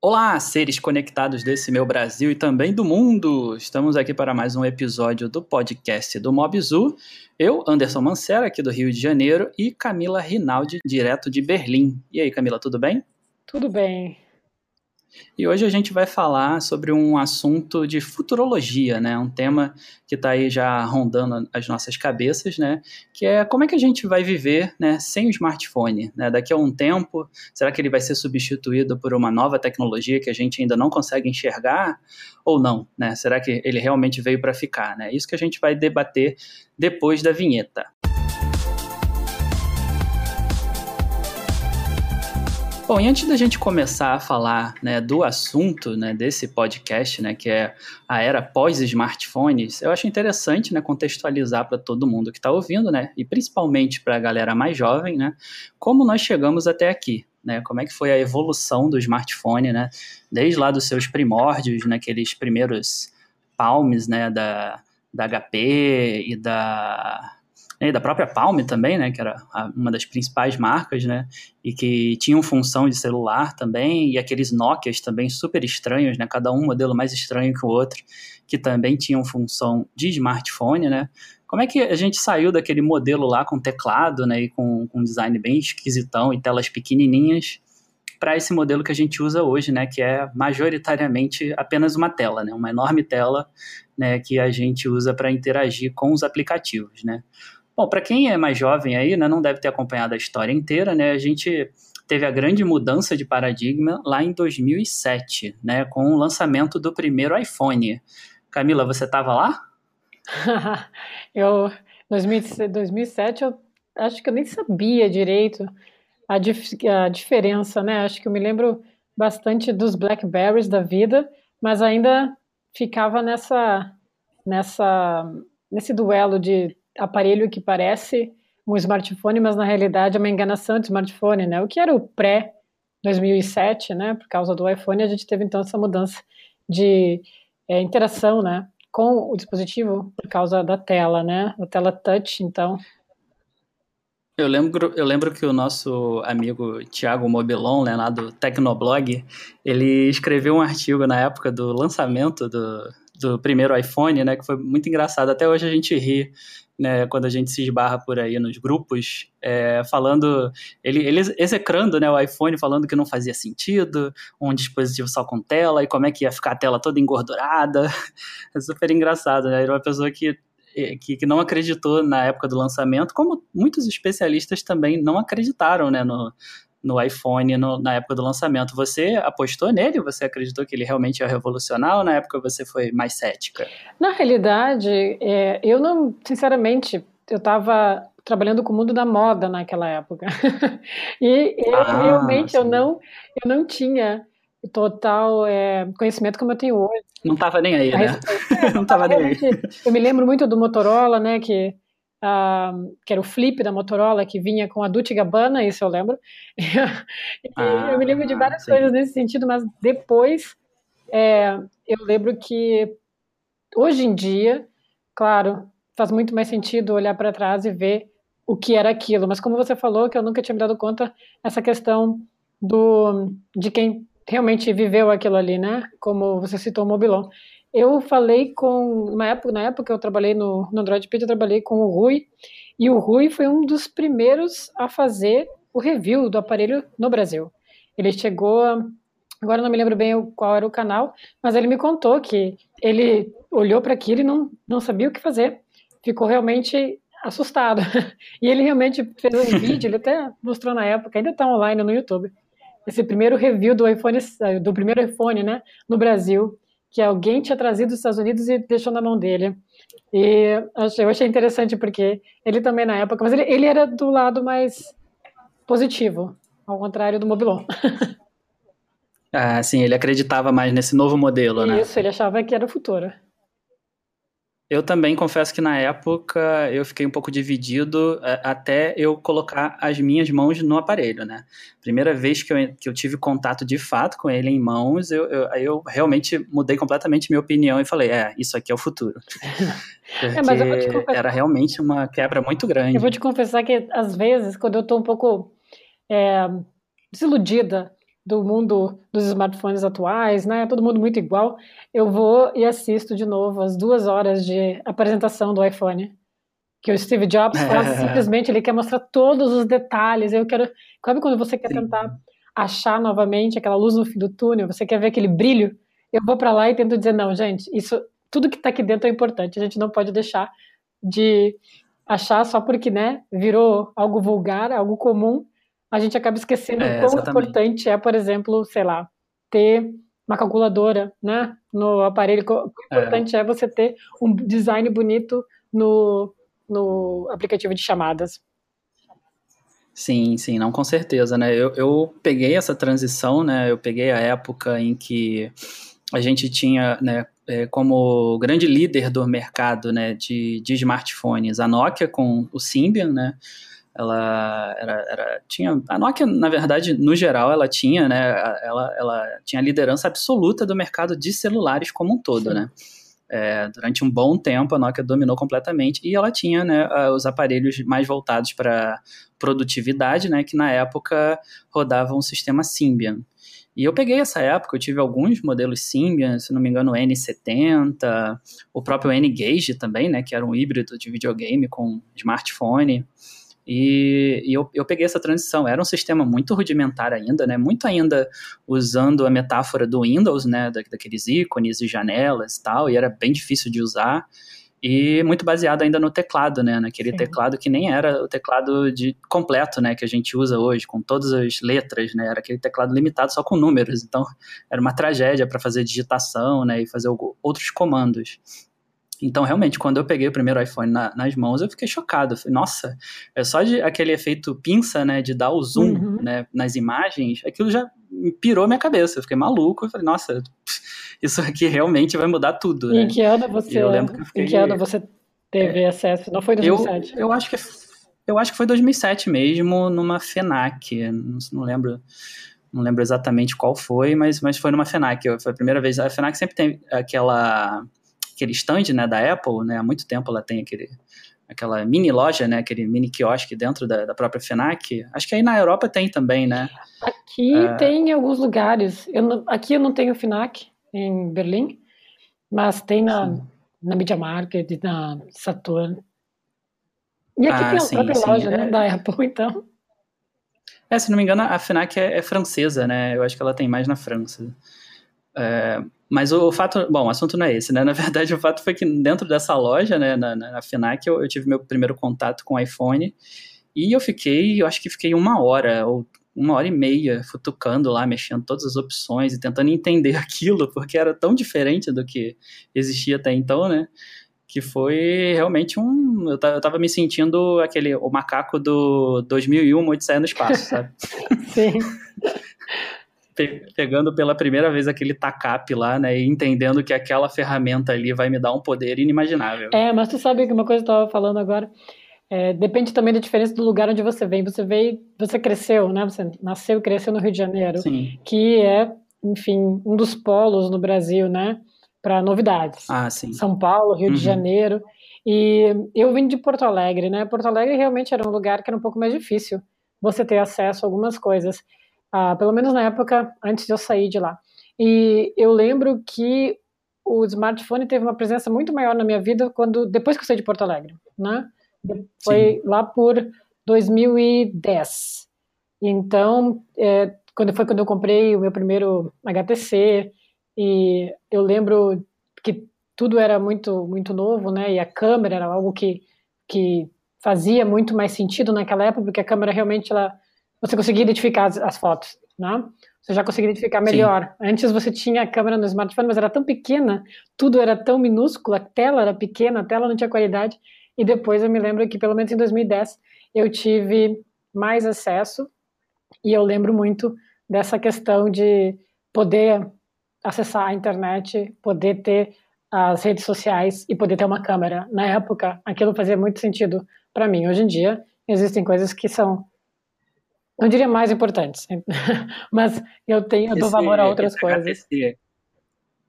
Olá, seres conectados desse meu Brasil e também do mundo! Estamos aqui para mais um episódio do podcast do Mobzu. Eu, Anderson Mancera, aqui do Rio de Janeiro, e Camila Rinaldi, direto de Berlim. E aí, Camila, tudo bem? Tudo bem. E hoje a gente vai falar sobre um assunto de futurologia, né? Um tema que está aí já rondando as nossas cabeças, né? Que é como é que a gente vai viver, né, sem o smartphone, né? Daqui a um tempo, será que ele vai ser substituído por uma nova tecnologia que a gente ainda não consegue enxergar ou não, né? Será que ele realmente veio para ficar, né? Isso que a gente vai debater depois da vinheta. Bom, e antes da gente começar a falar né, do assunto né, desse podcast, né, que é a era pós-smartphones, eu acho interessante né, contextualizar para todo mundo que está ouvindo, né, e principalmente para a galera mais jovem, né, como nós chegamos até aqui. Né, como é que foi a evolução do smartphone, né, desde lá dos seus primórdios, naqueles né, primeiros palms né, da, da HP e da né, da própria Palm também, né, que era uma das principais marcas, né, e que tinham função de celular também, e aqueles Nokias também super estranhos, né, cada um modelo mais estranho que o outro, que também tinham função de smartphone, né. Como é que a gente saiu daquele modelo lá com teclado, né, e com, com design bem esquisitão e telas pequenininhas, para esse modelo que a gente usa hoje, né, que é majoritariamente apenas uma tela, né, uma enorme tela, né, que a gente usa para interagir com os aplicativos, né. Bom, para quem é mais jovem aí, né, não deve ter acompanhado a história inteira, né, a gente teve a grande mudança de paradigma lá em 2007, né, com o lançamento do primeiro iPhone. Camila, você estava lá? eu, 2007, eu acho que eu nem sabia direito a, dif a diferença, né? Acho que eu me lembro bastante dos Blackberries da vida, mas ainda ficava nessa, nessa, nesse duelo de aparelho que parece um smartphone, mas na realidade é uma enganação de smartphone, né? O que era o pré 2007, né? Por causa do iPhone, a gente teve então essa mudança de é, interação, né? Com o dispositivo por causa da tela, né? A tela touch, então. Eu lembro, eu lembro que o nosso amigo Thiago Mobilon, né, lá do Tecnoblog, ele escreveu um artigo na época do lançamento do, do primeiro iPhone, né, que foi muito engraçado. Até hoje a gente ri né, quando a gente se esbarra por aí nos grupos, é, falando, ele, ele execrando né, o iPhone, falando que não fazia sentido, um dispositivo só com tela, e como é que ia ficar a tela toda engordurada. É super engraçado, né? Era uma pessoa que que, que, não acreditou na época do lançamento, como muitos especialistas também não acreditaram né, no, no iPhone no, na época do lançamento. Você apostou nele? Você acreditou que ele realmente ia revolucionar ou na época você foi mais cética? Na realidade, é, eu não, sinceramente, eu estava trabalhando com o mundo da moda naquela época. e ah, realmente sim. eu não, eu não tinha total é, conhecimento como eu tenho hoje. Não estava nem aí, né? não estava nem aí. Eu me lembro muito do Motorola, né, que Uh, que era o flip da Motorola, que vinha com a Dolce Gabbana, isso eu lembro. ah, eu me lembro de várias sim. coisas nesse sentido, mas depois é, eu lembro que hoje em dia, claro, faz muito mais sentido olhar para trás e ver o que era aquilo. Mas como você falou, que eu nunca tinha me dado conta, essa questão do de quem realmente viveu aquilo ali, né? Como você citou o Mobilon. Eu falei com, uma época, na época que eu trabalhei no, no Android Pit, eu trabalhei com o Rui, e o Rui foi um dos primeiros a fazer o review do aparelho no Brasil. Ele chegou, agora não me lembro bem qual era o canal, mas ele me contou que ele olhou para aquilo e não, não sabia o que fazer. Ficou realmente assustado. E ele realmente fez um vídeo, ele até mostrou na época, ainda está online no YouTube. Esse primeiro review do iPhone, do primeiro iPhone, né, no Brasil que alguém tinha trazido dos Estados Unidos e deixou na mão dele. E eu achei interessante porque ele também na época, mas ele, ele era do lado mais positivo, ao contrário do Mobilon. Ah, sim, ele acreditava mais nesse novo modelo, né? Isso, ele achava que era o futuro. Eu também confesso que na época eu fiquei um pouco dividido até eu colocar as minhas mãos no aparelho, né? Primeira vez que eu, que eu tive contato de fato com ele em mãos, eu, eu, eu realmente mudei completamente minha opinião e falei, é, isso aqui é o futuro. é, mas eu vou te confessar, era realmente uma quebra muito grande. Eu vou te confessar que às vezes, quando eu tô um pouco é, desiludida do mundo dos smartphones atuais, né? Todo mundo muito igual. Eu vou e assisto de novo as duas horas de apresentação do iPhone. Que o Steve Jobs faz, simplesmente ele quer mostrar todos os detalhes. Eu quero. Sabe quando você quer Sim. tentar achar novamente aquela luz no fim do túnel? Você quer ver aquele brilho? Eu vou para lá e tento dizer, não, gente, isso, tudo que está aqui dentro é importante. A gente não pode deixar de achar só porque, né, virou algo vulgar, algo comum, a gente acaba esquecendo é, quão importante é, por exemplo, sei lá, ter uma calculadora, né, no aparelho. O é. importante é. é você ter um design bonito no, no aplicativo de chamadas. Sim, sim, não com certeza, né? Eu, eu peguei essa transição, né? Eu peguei a época em que a gente tinha, né, é, como grande líder do mercado, né, de, de smartphones, a Nokia com o Symbian, né? Ela era, era, tinha a Nokia na verdade no geral ela tinha né ela, ela tinha a liderança absoluta do mercado de celulares como um todo Sim. né é, durante um bom tempo a Nokia dominou completamente e ela tinha né, os aparelhos mais voltados para produtividade né que na época rodavam o sistema Symbian e eu peguei essa época, eu tive alguns modelos Symbian, se não me engano, o N70, o próprio N-Gage também, né, que era um híbrido de videogame com smartphone. E, e eu, eu, peguei essa transição. Era um sistema muito rudimentar ainda, né? Muito ainda usando a metáfora do Windows, né? Da, daqueles ícones e janelas e tal, e era bem difícil de usar. E muito baseado ainda no teclado, né? Naquele Sim. teclado que nem era o teclado de completo, né? Que a gente usa hoje, com todas as letras, né? Era aquele teclado limitado só com números. Então, era uma tragédia para fazer digitação, né? E fazer outros comandos. Então, realmente, quando eu peguei o primeiro iPhone na, nas mãos, eu fiquei chocado. falei, nossa, é só de aquele efeito pinça, né, de dar o zoom uhum. né, nas imagens, aquilo já pirou minha cabeça. Eu fiquei maluco. Eu falei, nossa, isso aqui realmente vai mudar tudo. Né? Em que ano você, eu lembro que eu fiquei... em que ano você teve é, acesso? Não foi 2007? Eu, eu acho que eu acho que foi 2007 mesmo, numa FENAC. Não, não lembro não lembro exatamente qual foi, mas, mas foi numa FENAC. Foi a primeira vez. A FENAC sempre tem aquela aquele stand né, da Apple, né, há muito tempo ela tem aquele, aquela mini loja, né, aquele mini quiosque dentro da, da própria FENAC. Acho que aí na Europa tem também, né? Aqui uh, tem em alguns lugares. Eu não, aqui eu não tenho FENAC em Berlim, mas tem na, na Media Market, na Saturn. E aqui ah, tem a sim, própria sim, loja né, é... né, da Apple, então. É, se não me engano, a FENAC é, é, francesa, né? Eu acho que ela tem mais na França. É, mas o, o, fato, bom, o assunto não é esse, né? Na verdade, o fato foi que dentro dessa loja, né, na, na FINAC, eu, eu, tive meu primeiro contato com o iPhone e eu fiquei, eu acho que fiquei uma hora ou uma hora e meia futucando lá, mexendo todas as opções e tentando entender aquilo, porque era tão diferente do que existia até então, né? Que foi realmente um. Eu tava me sentindo aquele. O macaco do 2001, Odisseia no Espaço, sabe? Sim pegando pela primeira vez aquele TACAP lá, né, e entendendo que aquela ferramenta ali vai me dar um poder inimaginável. É, mas tu sabe que uma coisa que eu estava falando agora, é, depende também da diferença do lugar onde você vem. Você veio, você cresceu, né? Você nasceu e cresceu no Rio de Janeiro, sim. que é, enfim, um dos polos no Brasil, né? Para novidades. Ah, sim. São Paulo, Rio uhum. de Janeiro. E eu vim de Porto Alegre, né? Porto Alegre realmente era um lugar que era um pouco mais difícil você ter acesso a algumas coisas ah, pelo menos na época antes de eu sair de lá. E eu lembro que o smartphone teve uma presença muito maior na minha vida quando depois que eu saí de Porto Alegre, né? Foi Sim. lá por 2010. Então, é, quando foi quando eu comprei o meu primeiro HTC e eu lembro que tudo era muito muito novo, né? E a câmera era algo que que fazia muito mais sentido naquela época, porque a câmera realmente ela você conseguia identificar as, as fotos, né? Você já conseguia identificar melhor. Sim. Antes você tinha a câmera no smartphone, mas era tão pequena, tudo era tão minúsculo, a tela era pequena, a tela não tinha qualidade. E depois eu me lembro que, pelo menos em 2010, eu tive mais acesso e eu lembro muito dessa questão de poder acessar a internet, poder ter as redes sociais e poder ter uma câmera. Na época, aquilo fazia muito sentido para mim. Hoje em dia, existem coisas que são não diria mais importantes, mas eu tenho, eu dou valor a outras coisas. HTC,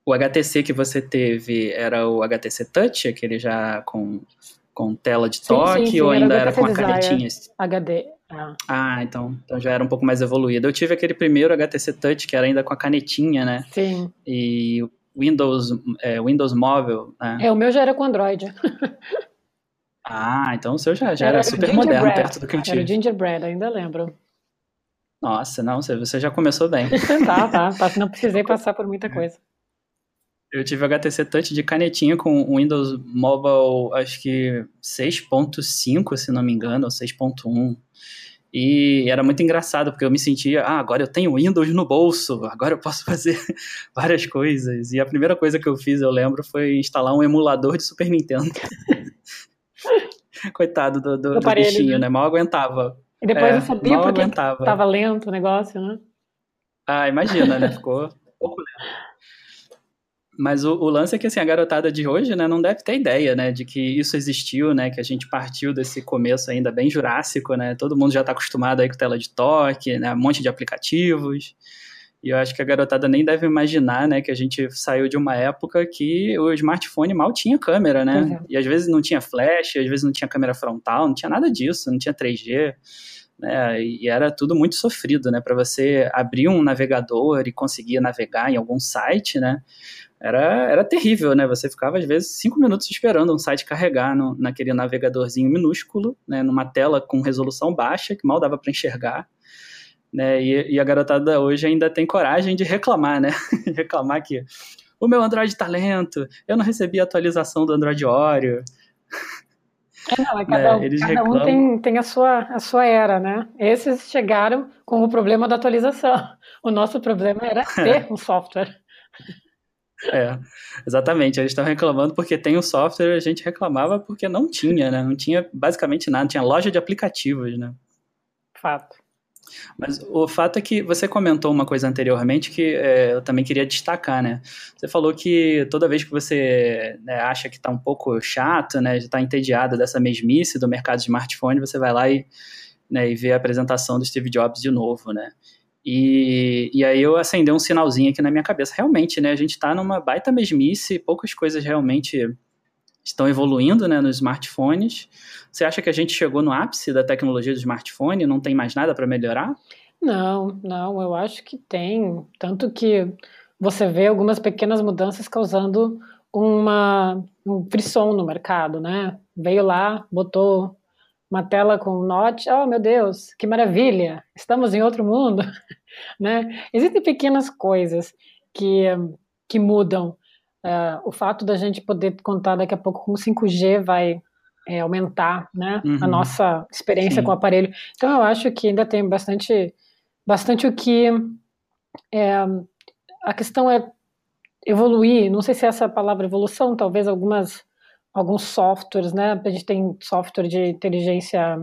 o HTC que você teve era o HTC Touch, aquele já com, com tela de toque, sim, sim, sim, ou ainda era, com a canetinha? HD. Ah. ah, então, então já era um pouco mais evoluído. Eu tive aquele primeiro HTC Touch, que era ainda com a canetinha, né? Sim. E Windows, é, Windows Móvel, né? É, o meu já era com Android. ah, então o seu já, já era, era super moderno, perto do que eu tive. Era o Gingerbread, ainda lembro. Nossa, não, você já começou bem. tá, tá, tá, não precisei passar por muita coisa. Eu tive HTC Touch de canetinha com o Windows Mobile, acho que 6.5, se não me engano, ou 6.1. E era muito engraçado, porque eu me sentia, ah, agora eu tenho Windows no bolso, agora eu posso fazer várias coisas. E a primeira coisa que eu fiz, eu lembro, foi instalar um emulador de Super Nintendo. Coitado do, do, do bichinho, né? Mal aguentava. E depois é, eu sabia porque aguentava. tava lento o negócio, né? Ah, imagina, né? Ficou pouco lento. Mas o, o, lance é que assim, a garotada de hoje né, não deve ter ideia né, de que isso existiu, né, que a gente partiu desse começo ainda bem jurássico, né? Todo mundo já está acostumado aí com tela de toque, né, um monte de aplicativos. E eu acho que a garotada nem deve imaginar, né, que a gente saiu de uma época que o smartphone mal tinha câmera, né? Uhum. E às vezes não tinha flash, às vezes não tinha câmera frontal, não tinha nada disso, não tinha 3G. Né, e era tudo muito sofrido, né, para você abrir um navegador e conseguir navegar em algum site, né, era, era terrível, né? Você ficava, às vezes, cinco minutos esperando um site carregar no, naquele navegadorzinho minúsculo, né? Numa tela com resolução baixa, que mal dava para enxergar. Né? E, e, a garotada hoje ainda tem coragem de reclamar, né? reclamar que o meu Android tá lento, eu não recebi a atualização do Android Oreo. É, não, é cada, um, Eles cada um tem, tem a, sua, a sua era, né? Esses chegaram com o problema da atualização. O nosso problema era ter um software. É, exatamente. Eles estão reclamando porque tem o software, a gente reclamava porque não tinha, né? Não tinha basicamente nada, tinha loja de aplicativos, né? Fato. Mas o fato é que você comentou uma coisa anteriormente que é, eu também queria destacar, né? Você falou que toda vez que você né, acha que está um pouco chato, né, está entediado dessa mesmice do mercado de smartphone, você vai lá e, né, e vê a apresentação do Steve Jobs de novo, né? E, e aí eu acendei um sinalzinho aqui na minha cabeça. Realmente, né? A gente está numa baita mesmice, poucas coisas realmente estão evoluindo né, nos smartphones. Você acha que a gente chegou no ápice da tecnologia do smartphone? Não tem mais nada para melhorar? Não, não, eu acho que tem. Tanto que você vê algumas pequenas mudanças causando uma, um frisson no mercado, né? Veio lá, botou uma tela com note, oh meu Deus, que maravilha, estamos em outro mundo, né? Existem pequenas coisas que, que mudam. Uh, o fato da gente poder contar daqui a pouco com 5G vai é, aumentar né, uhum. a nossa experiência Sim. com o aparelho. Então eu acho que ainda tem bastante, bastante o que. É, a questão é evoluir, não sei se é essa palavra evolução, talvez algumas alguns softwares, né? A gente tem software de inteligência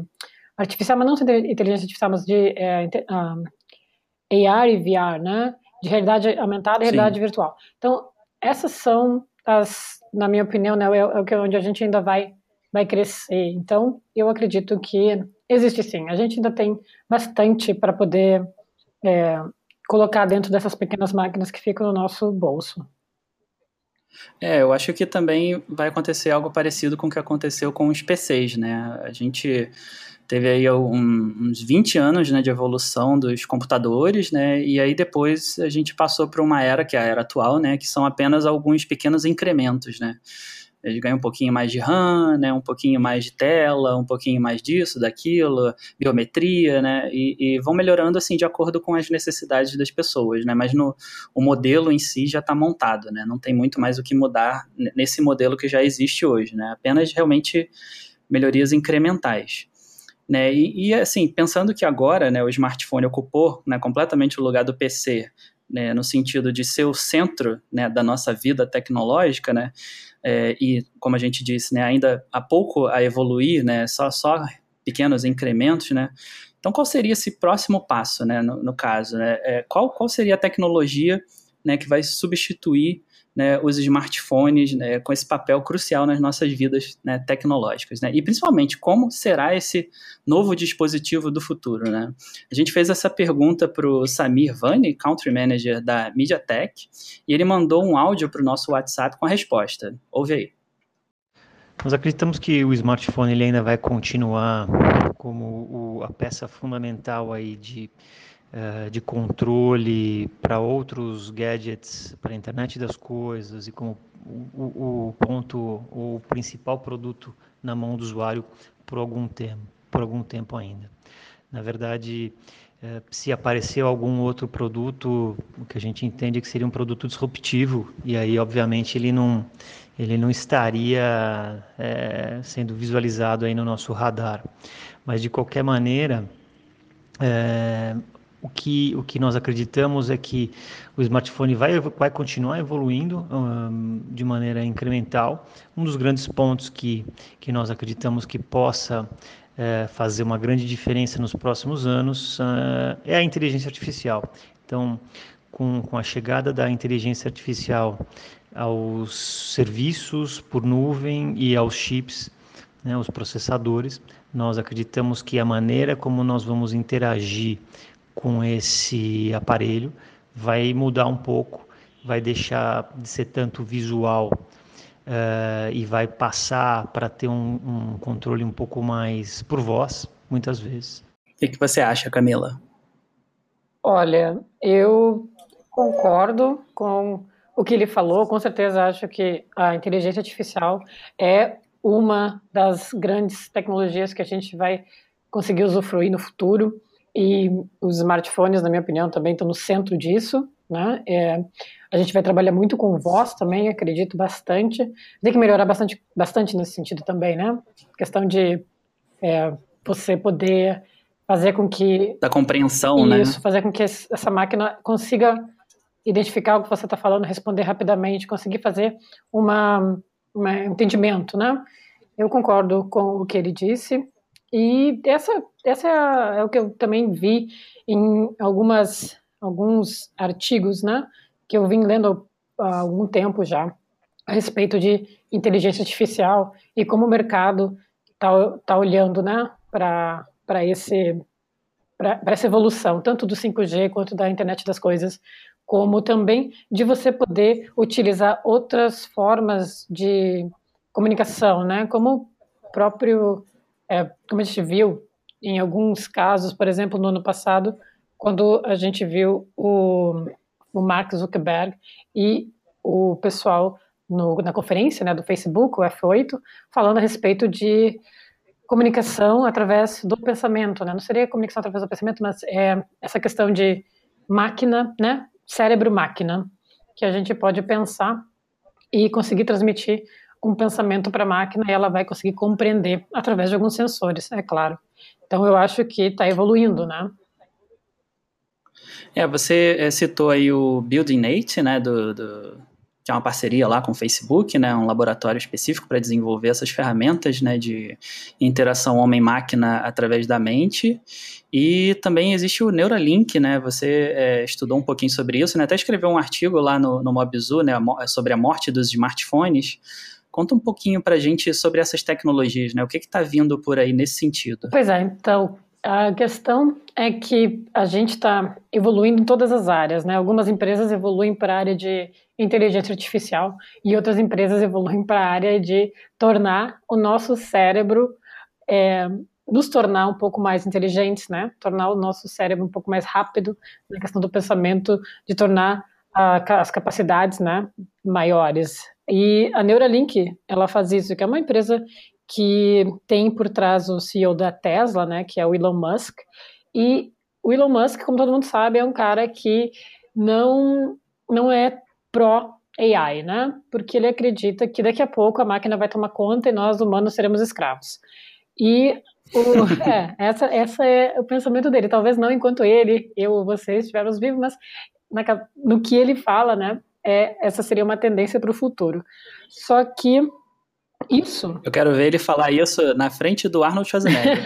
artificial, mas não de inteligência artificial, mas de é, um, AR e VR, né? De realidade aumentada e realidade Sim. virtual. Então, essas são as, na minha opinião, né, é, é onde a gente ainda vai, vai crescer. Então, eu acredito que existe sim. A gente ainda tem bastante para poder é, colocar dentro dessas pequenas máquinas que ficam no nosso bolso. É, eu acho que também vai acontecer algo parecido com o que aconteceu com os PCs, né? A gente teve aí um, uns 20 anos né, de evolução dos computadores, né? E aí depois a gente passou para uma era, que é a era atual, né? Que são apenas alguns pequenos incrementos, né? Eles ganham um pouquinho mais de RAM, né, um pouquinho mais de tela, um pouquinho mais disso, daquilo, biometria, né, e, e vão melhorando assim de acordo com as necessidades das pessoas, né, mas no, o modelo em si já está montado, né, não tem muito mais o que mudar nesse modelo que já existe hoje, né, apenas realmente melhorias incrementais. Né, e, e assim, pensando que agora né, o smartphone ocupou né, completamente o lugar do PC, né, no sentido de ser o centro né, da nossa vida tecnológica, né, é, e, como a gente disse, né, ainda há pouco a evoluir, né, só, só pequenos incrementos, né, então qual seria esse próximo passo, né, no, no caso, né, é, qual, qual seria a tecnologia, né, que vai substituir né, os smartphones né, com esse papel crucial nas nossas vidas né, tecnológicas. Né? E principalmente, como será esse novo dispositivo do futuro? Né? A gente fez essa pergunta para o Samir Vani, Country Manager da MediaTek, e ele mandou um áudio para o nosso WhatsApp com a resposta. Ouve aí. Nós acreditamos que o smartphone ele ainda vai continuar como o, a peça fundamental aí de, de controle para outros gadgets, para a internet das coisas e como o, o, ponto, o principal produto na mão do usuário por algum tempo, por algum tempo ainda. Na verdade, uh, se aparecer algum outro produto, o que a gente entende que seria um produto disruptivo, e aí, obviamente, ele não, ele não estaria é, sendo visualizado aí no nosso radar. Mas de qualquer maneira, é, o, que, o que nós acreditamos é que o smartphone vai, vai continuar evoluindo um, de maneira incremental. Um dos grandes pontos que, que nós acreditamos que possa é, fazer uma grande diferença nos próximos anos uh, é a inteligência artificial. Então, com, com a chegada da inteligência artificial aos serviços por nuvem e aos chips, né, os processadores. Nós acreditamos que a maneira como nós vamos interagir com esse aparelho vai mudar um pouco, vai deixar de ser tanto visual uh, e vai passar para ter um, um, controle um pouco mais por voz, muitas vezes. O que, que você acha, Camila? Olha, eu concordo com o que ele falou, com certeza acho que a inteligência artificial é uma das grandes tecnologias que a gente vai conseguir usufruir no futuro e os smartphones, na minha opinião, também estão no centro disso, né? É, a gente vai trabalhar muito com voz também, acredito bastante. Tem que melhorar bastante, bastante nesse sentido também, né? questão de é, você poder fazer com que da compreensão, isso, né? Isso, fazer com que essa máquina consiga identificar o que você está falando, responder rapidamente, conseguir fazer uma, um entendimento, né? Eu concordo com o que ele disse e essa, essa é, é o que eu também vi em algumas alguns artigos, né? Que eu vim lendo há algum tempo já a respeito de inteligência artificial e como o mercado está tá olhando, né? Para esse para essa evolução, tanto do 5G quanto da internet das coisas, como também de você poder utilizar outras formas de comunicação, né? Como o próprio, é, como a gente viu em alguns casos, por exemplo, no ano passado, quando a gente viu o, o Mark Zuckerberg e o pessoal no, na conferência né, do Facebook, o F8, falando a respeito de comunicação através do pensamento, né? Não seria comunicação através do pensamento, mas é essa questão de máquina, né? cérebro-máquina, que a gente pode pensar e conseguir transmitir um pensamento para a máquina e ela vai conseguir compreender através de alguns sensores, é claro. Então eu acho que está evoluindo, né? É, você é, citou aí o Building Nate, né, do, do, que é uma parceria lá com o Facebook, né, um laboratório específico para desenvolver essas ferramentas né, de interação homem-máquina através da mente. E também existe o Neuralink, né? Você é, estudou um pouquinho sobre isso, né? Até escreveu um artigo lá no, no Mobzu, né? Sobre a morte dos smartphones. Conta um pouquinho para a gente sobre essas tecnologias, né? O que está vindo por aí nesse sentido? Pois é, então a questão é que a gente está evoluindo em todas as áreas, né? Algumas empresas evoluem para a área de inteligência artificial e outras empresas evoluem para a área de tornar o nosso cérebro, é, nos tornar um pouco mais inteligentes, né? Tornar o nosso cérebro um pouco mais rápido na questão do pensamento, de tornar as capacidades, né, maiores. E a Neuralink, ela faz isso, que é uma empresa que tem por trás o CEO da Tesla, né, que é o Elon Musk. E o Elon Musk, como todo mundo sabe, é um cara que não não é pró AI, né? Porque ele acredita que daqui a pouco a máquina vai tomar conta e nós humanos seremos escravos. E o, é, essa, essa é o pensamento dele. Talvez não enquanto ele, eu ou vocês estivermos vivos, mas na, no que ele fala, né? É, essa seria uma tendência para o futuro. Só que isso. Eu quero ver ele falar isso na frente do Arnold Schwarzenegger.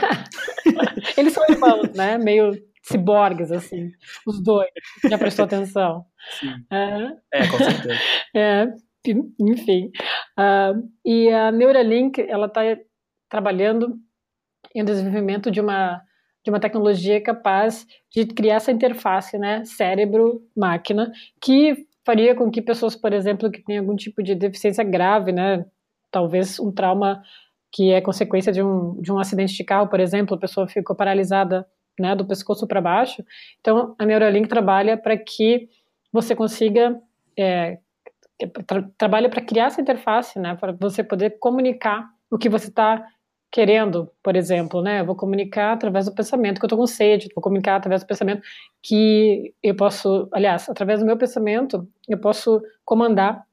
Eles são irmãos, né? Meio ciborgues, assim. Os dois. Já prestou atenção? Sim. É, é com certeza. É, enfim. Uh, e a Neuralink, ela está trabalhando em desenvolvimento de uma de uma tecnologia capaz de criar essa interface, né, cérebro-máquina, que faria com que pessoas, por exemplo, que têm algum tipo de deficiência grave, né, talvez um trauma que é consequência de um, de um acidente de carro, por exemplo, a pessoa ficou paralisada né, do pescoço para baixo. Então, a Neuralink trabalha para que você consiga é, tra trabalha para criar essa interface, né, para você poder comunicar o que você está querendo, por exemplo, né, vou comunicar através do pensamento que eu estou com sede, vou comunicar através do pensamento que eu posso, aliás, através do meu pensamento, eu posso comandar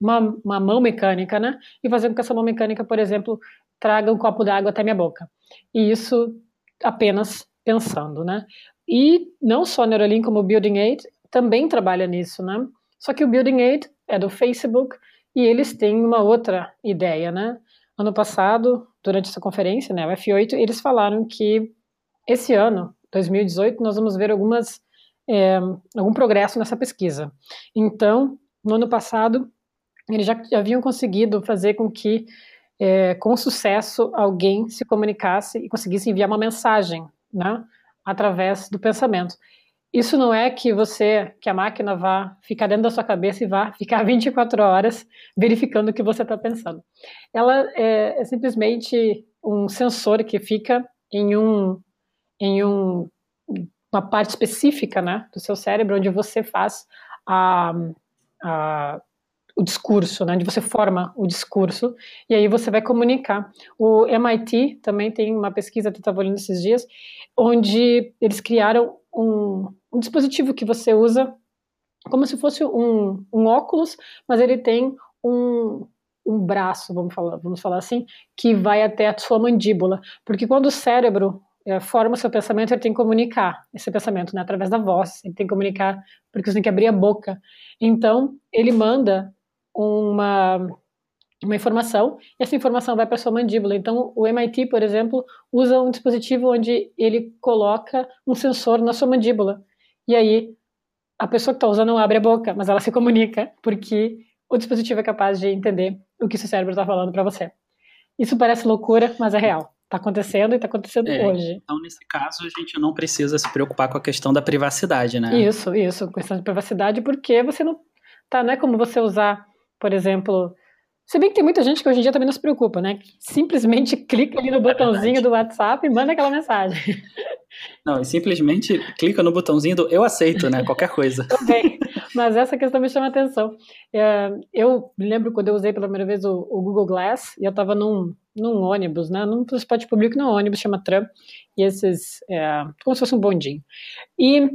uma, uma mão mecânica, né, e fazer com que essa mão mecânica, por exemplo, traga um copo d'água até minha boca. E isso apenas pensando, né? E não só Neuralink como o Building Aid também trabalha nisso, né? Só que o Building Aid é do Facebook e eles têm uma outra ideia, né? Ano passado, durante essa conferência, né, o F8, eles falaram que esse ano, 2018, nós vamos ver algumas é, algum progresso nessa pesquisa. Então, no ano passado, eles já haviam conseguido fazer com que, é, com sucesso, alguém se comunicasse e conseguisse enviar uma mensagem, né, através do pensamento. Isso não é que você, que a máquina vá ficar dentro da sua cabeça e vá ficar 24 horas verificando o que você está pensando. Ela é, é, simplesmente um sensor que fica em um em um, uma parte específica, né, do seu cérebro onde você faz a, a o discurso, né, onde você forma o discurso e aí você vai comunicar. O MIT também tem uma pesquisa que eu estava olhando esses dias, onde eles criaram um, um dispositivo que você usa como se fosse um, um óculos, mas ele tem um, um braço, vamos falar, vamos falar assim, que vai até a sua mandíbula. Porque quando o cérebro é, forma o seu pensamento, ele tem que comunicar esse pensamento, né, através da voz, ele tem que comunicar, porque você tem que abrir a boca. Então, ele manda uma, uma informação, e essa informação vai para sua mandíbula. Então, o MIT, por exemplo, usa um dispositivo onde ele coloca um sensor na sua mandíbula. E aí, a pessoa que está usando não abre a boca, mas ela se comunica, porque o dispositivo é capaz de entender o que seu cérebro está falando para você. Isso parece loucura, mas é real. Está acontecendo e está acontecendo é, hoje. Então, nesse caso, a gente não precisa se preocupar com a questão da privacidade, né? Isso, isso, questão de privacidade, porque você não. Tá, não é como você usar por exemplo. Se bem que tem muita gente que hoje em dia também não se preocupa, né? Simplesmente clica ali no é botãozinho é do WhatsApp e manda aquela mensagem. Não, e simplesmente clica no botãozinho do eu aceito, né? Qualquer coisa. Também. Mas essa questão me chama a atenção. É, eu lembro quando eu usei pela primeira vez o, Google Glass e eu estava num, num ônibus, né? Num transporte público, num ônibus, chama tram. E esses. É, como se fosse um bondinho. E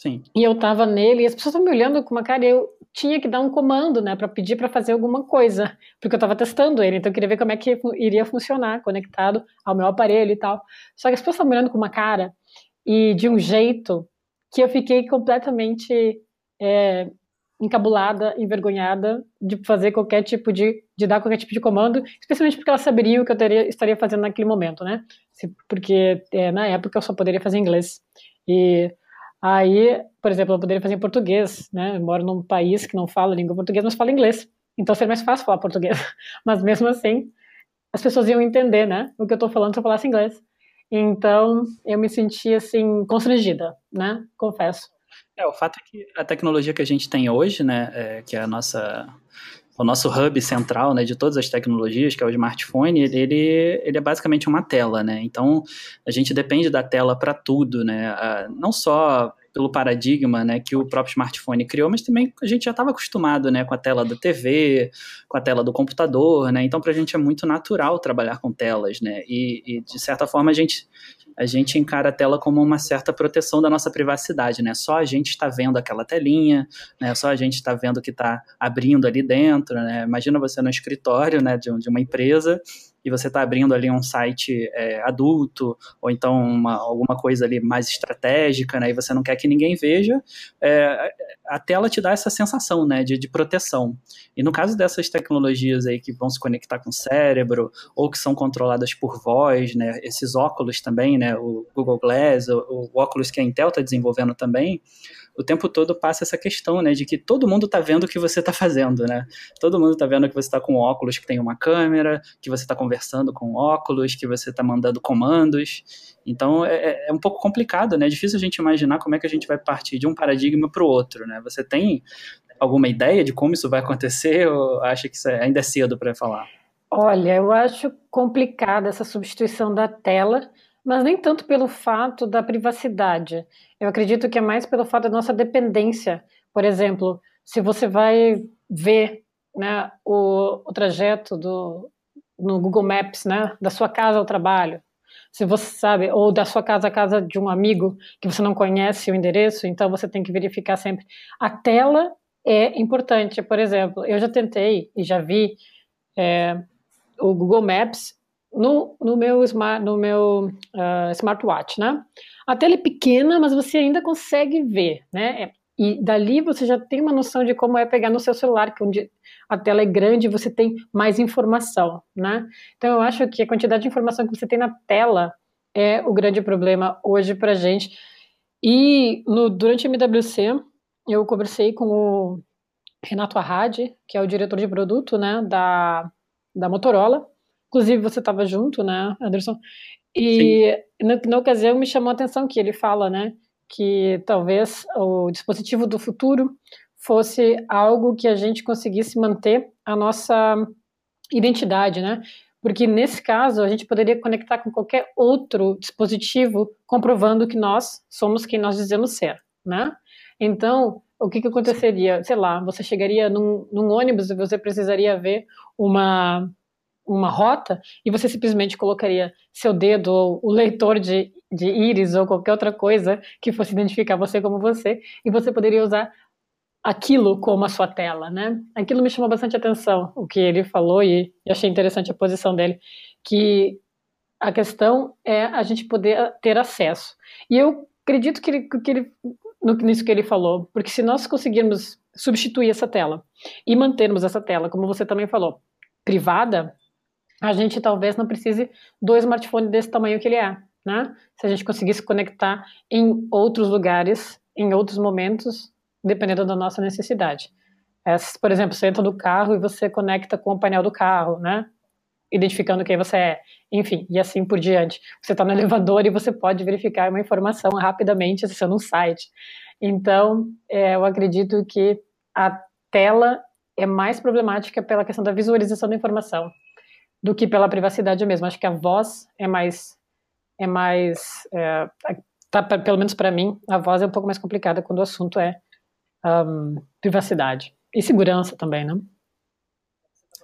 Sim. E eu tava nele e as pessoas estavam me olhando com uma cara e eu tinha que dar um comando, né, para pedir para fazer alguma coisa, porque eu estava testando ele, então eu queria ver como é que iria funcionar conectado ao meu aparelho e tal. Só que as pessoas estavam olhando com uma cara e de um jeito que eu fiquei completamente é, encabulada, envergonhada de fazer qualquer tipo de, de dar qualquer tipo de comando, especialmente porque elas saberiam o que eu teria, estaria fazendo naquele momento, né? Porque é, na época eu só poderia fazer inglês. E Aí, por exemplo, eu poderia fazer em português, né? Eu moro num país que não fala língua portuguesa, mas fala inglês. Então seria mais fácil falar português. Mas mesmo assim, as pessoas iam entender, né? O que eu estou falando se eu falasse inglês. Então, eu me senti, assim, constrangida, né? Confesso. É, o fato é que a tecnologia que a gente tem hoje, né, é, que é a nossa o nosso hub central né, de todas as tecnologias, que é o smartphone, ele, ele é basicamente uma tela, né? Então a gente depende da tela para tudo, né? não só pelo paradigma né, que o próprio smartphone criou, mas também a gente já estava acostumado né, com a tela da TV, com a tela do computador, né? Então para a gente é muito natural trabalhar com telas, né? E, e de certa forma a gente a gente encara a tela como uma certa proteção da nossa privacidade, né? Só a gente está vendo aquela telinha, né? Só a gente está vendo o que está abrindo ali dentro, né? Imagina você no escritório, né, de, de uma empresa e você está abrindo ali um site é, adulto, ou então uma, alguma coisa ali mais estratégica, né, e você não quer que ninguém veja, é, a tela te dá essa sensação, né, de, de, proteção. E no caso dessas tecnologias aí que vão se conectar com o cérebro, ou que são controladas por voz, né, esses óculos também, né, o Google Glass, o, o óculos que a Intel está desenvolvendo também, o tempo todo passa essa questão, né, de que todo mundo está vendo o que você está fazendo, né? Todo mundo está vendo que você está com óculos que tem uma câmera, que você está conversando com óculos, que você está mandando comandos. Então é, é, é, um pouco complicado, né? É difícil a gente imaginar como é que a gente vai partir de um paradigma para o outro, né? Você tem alguma ideia de como isso vai acontecer ou acha que é, ainda é cedo para falar? Olha, eu acho complicada essa substituição da tela, mas nem tanto pelo fato da privacidade. Eu acredito que é mais pelo fato da nossa dependência. Por exemplo, se você vai ver né, o, o trajeto do, no Google Maps, né, da sua casa ao trabalho, se você sabe, ou da sua casa à casa de um amigo que você não conhece o endereço, então você tem que verificar sempre. A tela é importante. Por exemplo, eu já tentei e já vi é, o Google Maps no, no meu, smart, no meu uh, smartwatch, né? A tela é pequena, mas você ainda consegue ver, né? É, e dali você já tem uma noção de como é pegar no seu celular, que onde a tela é grande você tem mais informação, né? Então eu acho que a quantidade de informação que você tem na tela é o grande problema hoje para gente. E no, durante a MWC eu conversei com o Renato Arradi, que é o diretor de produto, né, da, da Motorola, Inclusive, você estava junto, né, Anderson? E na, na, ocasião me chamou a atenção que ele fala, né, que talvez o dispositivo do futuro fosse algo que a gente conseguisse manter a nossa identidade, né? Porque nesse caso a gente poderia conectar com qualquer outro dispositivo, comprovando que nós somos quem nós dizemos ser, né? Então, o que, que aconteceria? Sei lá, você chegaria num, num ônibus e você precisaria ver uma uma rota e você simplesmente colocaria seu dedo ou o leitor de, de íris ou qualquer outra coisa que fosse identificar você como você e você poderia usar aquilo como a sua tela, né? Aquilo me chamou bastante atenção, o que ele falou e, e achei interessante a posição dele, que a questão é a gente poder ter acesso. E eu acredito que ele, que ele no, nisso que ele falou, porque se nós conseguirmos substituir essa tela e mantermos essa tela, como você também falou, privada, a gente talvez não precise do smartphone desse tamanho que ele é, né? Se a gente conseguisse conectar em outros lugares, em outros momentos, dependendo da nossa necessidade. É, por exemplo, você entra no carro e você conecta com o painel do carro, né? Identificando quem você é, enfim, e assim por diante. Você está no elevador e você pode verificar uma informação rapidamente acessando um site. Então, é, eu acredito que a tela é mais problemática pela questão da visualização da informação do que pela privacidade mesmo. Acho que a voz é mais é mais é, tá, pelo menos para mim a voz é um pouco mais complicada quando o assunto é um, privacidade e segurança também, né?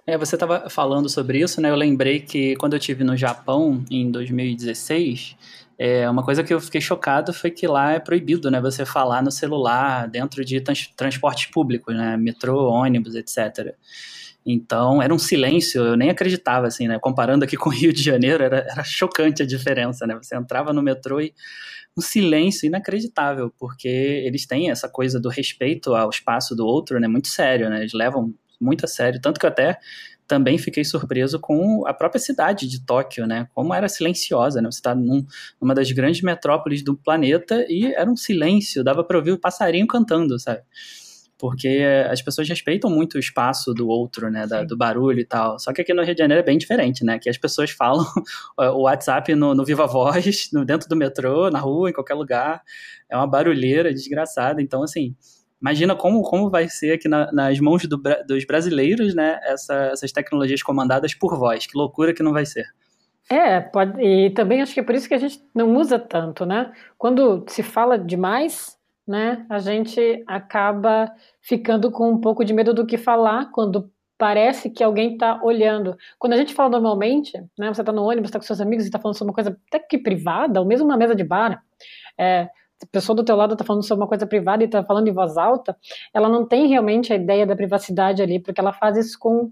É, você estava falando sobre isso, né? Eu lembrei que quando eu tive no Japão em 2016, é, uma coisa que eu fiquei chocado foi que lá é proibido, né? Você falar no celular dentro de trans transportes públicos, né? Metrô, ônibus, etc. Então, era um silêncio, eu nem acreditava, assim, né? Comparando aqui com o Rio de Janeiro, era, era chocante a diferença, né? Você entrava no metrô e um silêncio inacreditável, porque eles têm essa coisa do respeito ao espaço do outro, né? Muito sério, né? Eles levam muito a sério, tanto que eu até também fiquei surpreso com a própria cidade de Tóquio, né? Como era silenciosa, né? Você está num, numa das grandes metrópoles do planeta e era um silêncio, dava para ouvir o passarinho cantando, sabe? Porque as pessoas respeitam muito o espaço do outro, né, da, do barulho e tal. Só que aqui no Rio de Janeiro é bem diferente, né, que as pessoas falam o WhatsApp no, no Viva Voz, no, dentro do metrô, na rua, em qualquer lugar. É uma barulheira desgraçada. Então, assim, imagina como, como vai ser aqui na, nas mãos do, dos brasileiros, né, essa, essas tecnologias comandadas por voz. Que loucura que não vai ser. É, pode, e também acho que é por isso que a gente não usa tanto, né? Quando se fala demais, né, a gente acaba ficando com um pouco de medo do que falar quando parece que alguém está olhando. Quando a gente fala normalmente, né, você está no ônibus, está com seus amigos e está falando sobre uma coisa até que privada, ou mesmo uma mesa de bar, é, a pessoa do teu lado está falando sobre uma coisa privada e está falando em voz alta, ela não tem realmente a ideia da privacidade ali, porque ela faz isso com,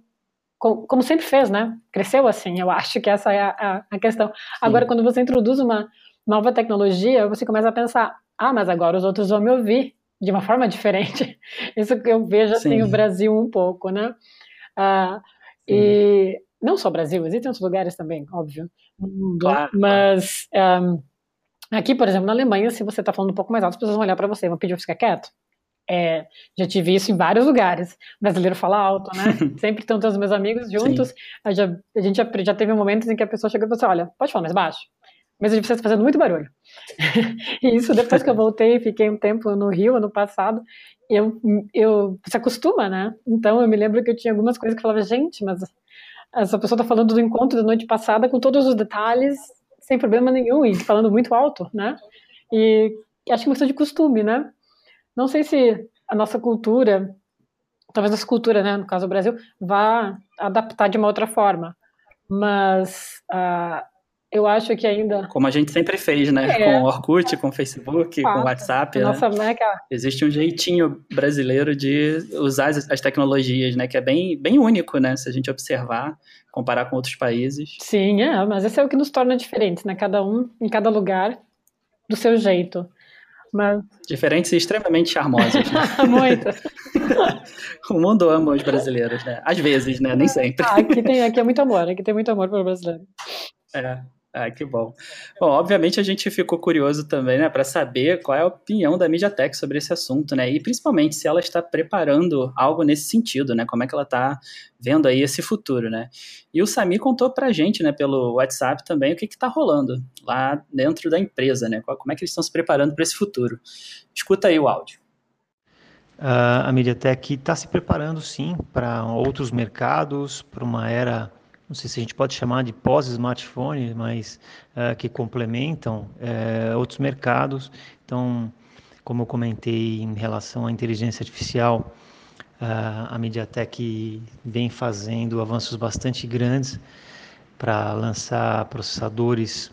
com como sempre fez, né? Cresceu assim, eu acho que essa é a, a, a questão. Sim. Agora, quando você introduz uma nova tecnologia, você começa a pensar, ah, mas agora os outros vão me ouvir de uma forma diferente. Isso que eu vejo assim o Brasil um pouco, né? Ah, e não só o Brasil, existem outros lugares também, óbvio. Claro, mas um, aqui, por exemplo, na Alemanha, se você está falando um pouco mais alto, as pessoas vão olhar para você e vão pedir para ficar quieto. É, já tive isso em vários lugares. O brasileiro fala alto, né? Sempre estão todos os meus amigos juntos. Já, a gente já, já, teve momentos em que a pessoa chegou e falou assim: olha, pode falar mais baixo mas a gente fazendo muito barulho. e isso depois que eu voltei, fiquei um tempo no Rio, ano passado, eu, eu se acostuma, né? Então eu me lembro que eu tinha algumas coisas que eu falava, gente, mas essa pessoa está falando do encontro da noite passada com todos os detalhes, sem problema nenhum, e falando muito alto, né? E acho que é uma de costume, né? Não sei se a nossa cultura, talvez a cultura, né, no caso do Brasil, vá adaptar de uma outra forma, mas uh, eu acho que ainda. Como a gente sempre fez, né? É. Com o Orkut, com o Facebook, Fato. com o WhatsApp. Nossa, né? né Existe um jeitinho brasileiro de usar as, as, tecnologias, né? Que é bem, bem único, né? Se a gente observar, comparar com outros países. Sim, é, mas esse é o que nos torna diferentes, né? Cada um, em cada lugar, do seu jeito. Mas... Diferentes e extremamente charmosos. Né? Muito. o mundo ama os brasileiros, né? Às vezes, né? Nem sempre. Ah, aqui, tem, aqui é muito amor, aqui tem muito amor pelo brasileiro. É. Ah, que bom. Bom, obviamente a gente ficou curioso também, né, para saber qual é a opinião da MediaTek sobre esse assunto, né, e principalmente se ela está preparando algo nesse sentido, né, como é que ela está vendo aí esse futuro, né. E o Sami contou para a gente, né, pelo WhatsApp também, o que está rolando lá dentro da empresa, né, como é que eles estão se preparando para esse futuro. Escuta aí o áudio. Uh, a MediaTek está se preparando, sim, para outros mercados, para uma era não sei se a gente pode chamar de pós-smartphone, mas uh, que complementam uh, outros mercados. Então, como eu comentei em relação à inteligência artificial, uh, a MediaTek vem fazendo avanços bastante grandes para lançar processadores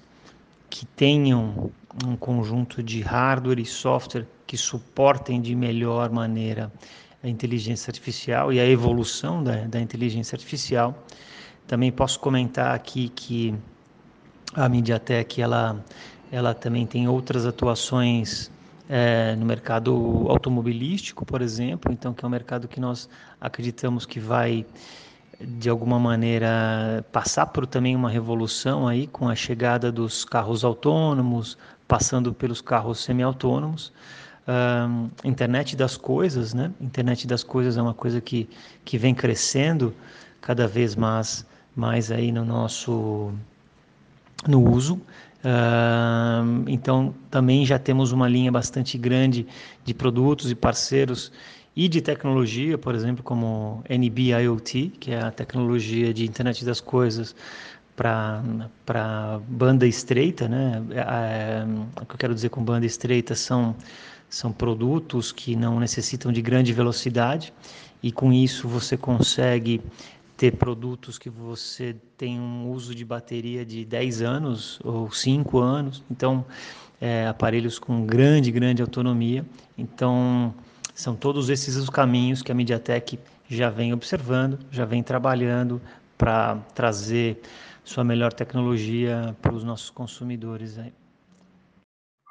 que tenham um conjunto de hardware e software que suportem de melhor maneira a inteligência artificial e a evolução da, da inteligência artificial. Também posso comentar aqui que a MediaTek ela, ela também tem outras atuações é, no mercado automobilístico, por exemplo, então que é um mercado que nós acreditamos que vai de alguma maneira passar por também uma revolução aí com a chegada dos carros autônomos, passando pelos carros semi-autônomos. Uh, internet das coisas, né? Internet das coisas é uma coisa que, que vem crescendo cada vez mais mais aí no nosso no uso. Uh, então também já temos uma linha bastante grande de produtos e parceiros e de tecnologia, por exemplo, como NB IoT, que é a tecnologia de internet das coisas para banda estreita, né? É, o que eu quero dizer com banda estreita são são produtos que não necessitam de grande velocidade e com isso você consegue ter produtos que você tem um uso de bateria de 10 anos ou 5 anos, então é, aparelhos com grande, grande autonomia. Então, são todos esses os caminhos que a MediaTek já vem observando, já vem trabalhando para trazer sua melhor tecnologia para os nossos consumidores. Aí.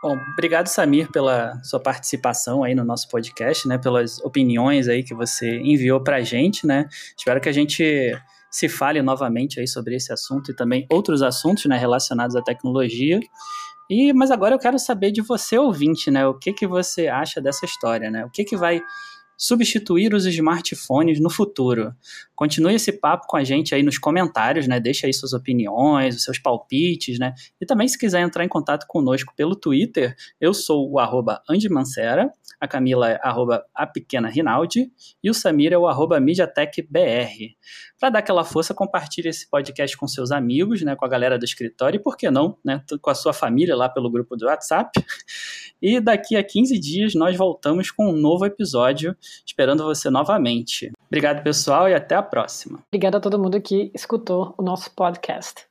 Bom, obrigado Samir pela sua participação aí no nosso podcast, né, pelas opiniões aí que você enviou para a gente, né. Espero que a gente se fale novamente aí sobre esse assunto e também outros assuntos, né, relacionados à tecnologia. E mas agora eu quero saber de você ouvinte, né, o que que você acha dessa história, né? O que que vai substituir os smartphones no futuro. Continue esse papo com a gente aí nos comentários, né? Deixa aí suas opiniões, os seus palpites, né? E também se quiser entrar em contato conosco pelo Twitter, eu sou o arroba Mancera, a Camila é arroba a pequena Rinaldi e o Samir é o arroba MediaTekBR. Para dar aquela força, compartilhe esse podcast com seus amigos, né? Com a galera do escritório e por que não, né? Com a sua família lá pelo grupo do WhatsApp. E daqui a 15 dias nós voltamos com um novo episódio, esperando você novamente. Obrigado, pessoal, e até a próxima. Obrigada a todo mundo que escutou o nosso podcast.